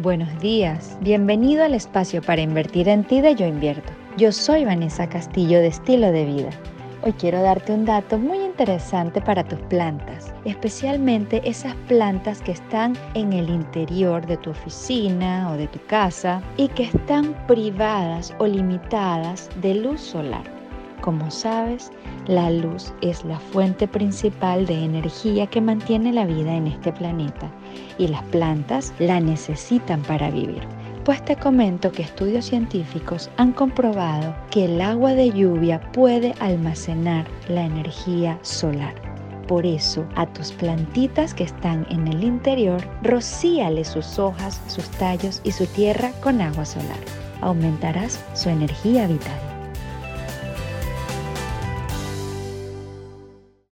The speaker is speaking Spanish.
Buenos días, bienvenido al espacio para invertir en ti de Yo Invierto. Yo soy Vanessa Castillo de Estilo de Vida. Hoy quiero darte un dato muy interesante para tus plantas, especialmente esas plantas que están en el interior de tu oficina o de tu casa y que están privadas o limitadas de luz solar. Como sabes, la luz es la fuente principal de energía que mantiene la vida en este planeta y las plantas la necesitan para vivir. Pues te comento que estudios científicos han comprobado que el agua de lluvia puede almacenar la energía solar. Por eso, a tus plantitas que están en el interior, rocíale sus hojas, sus tallos y su tierra con agua solar. Aumentarás su energía vital.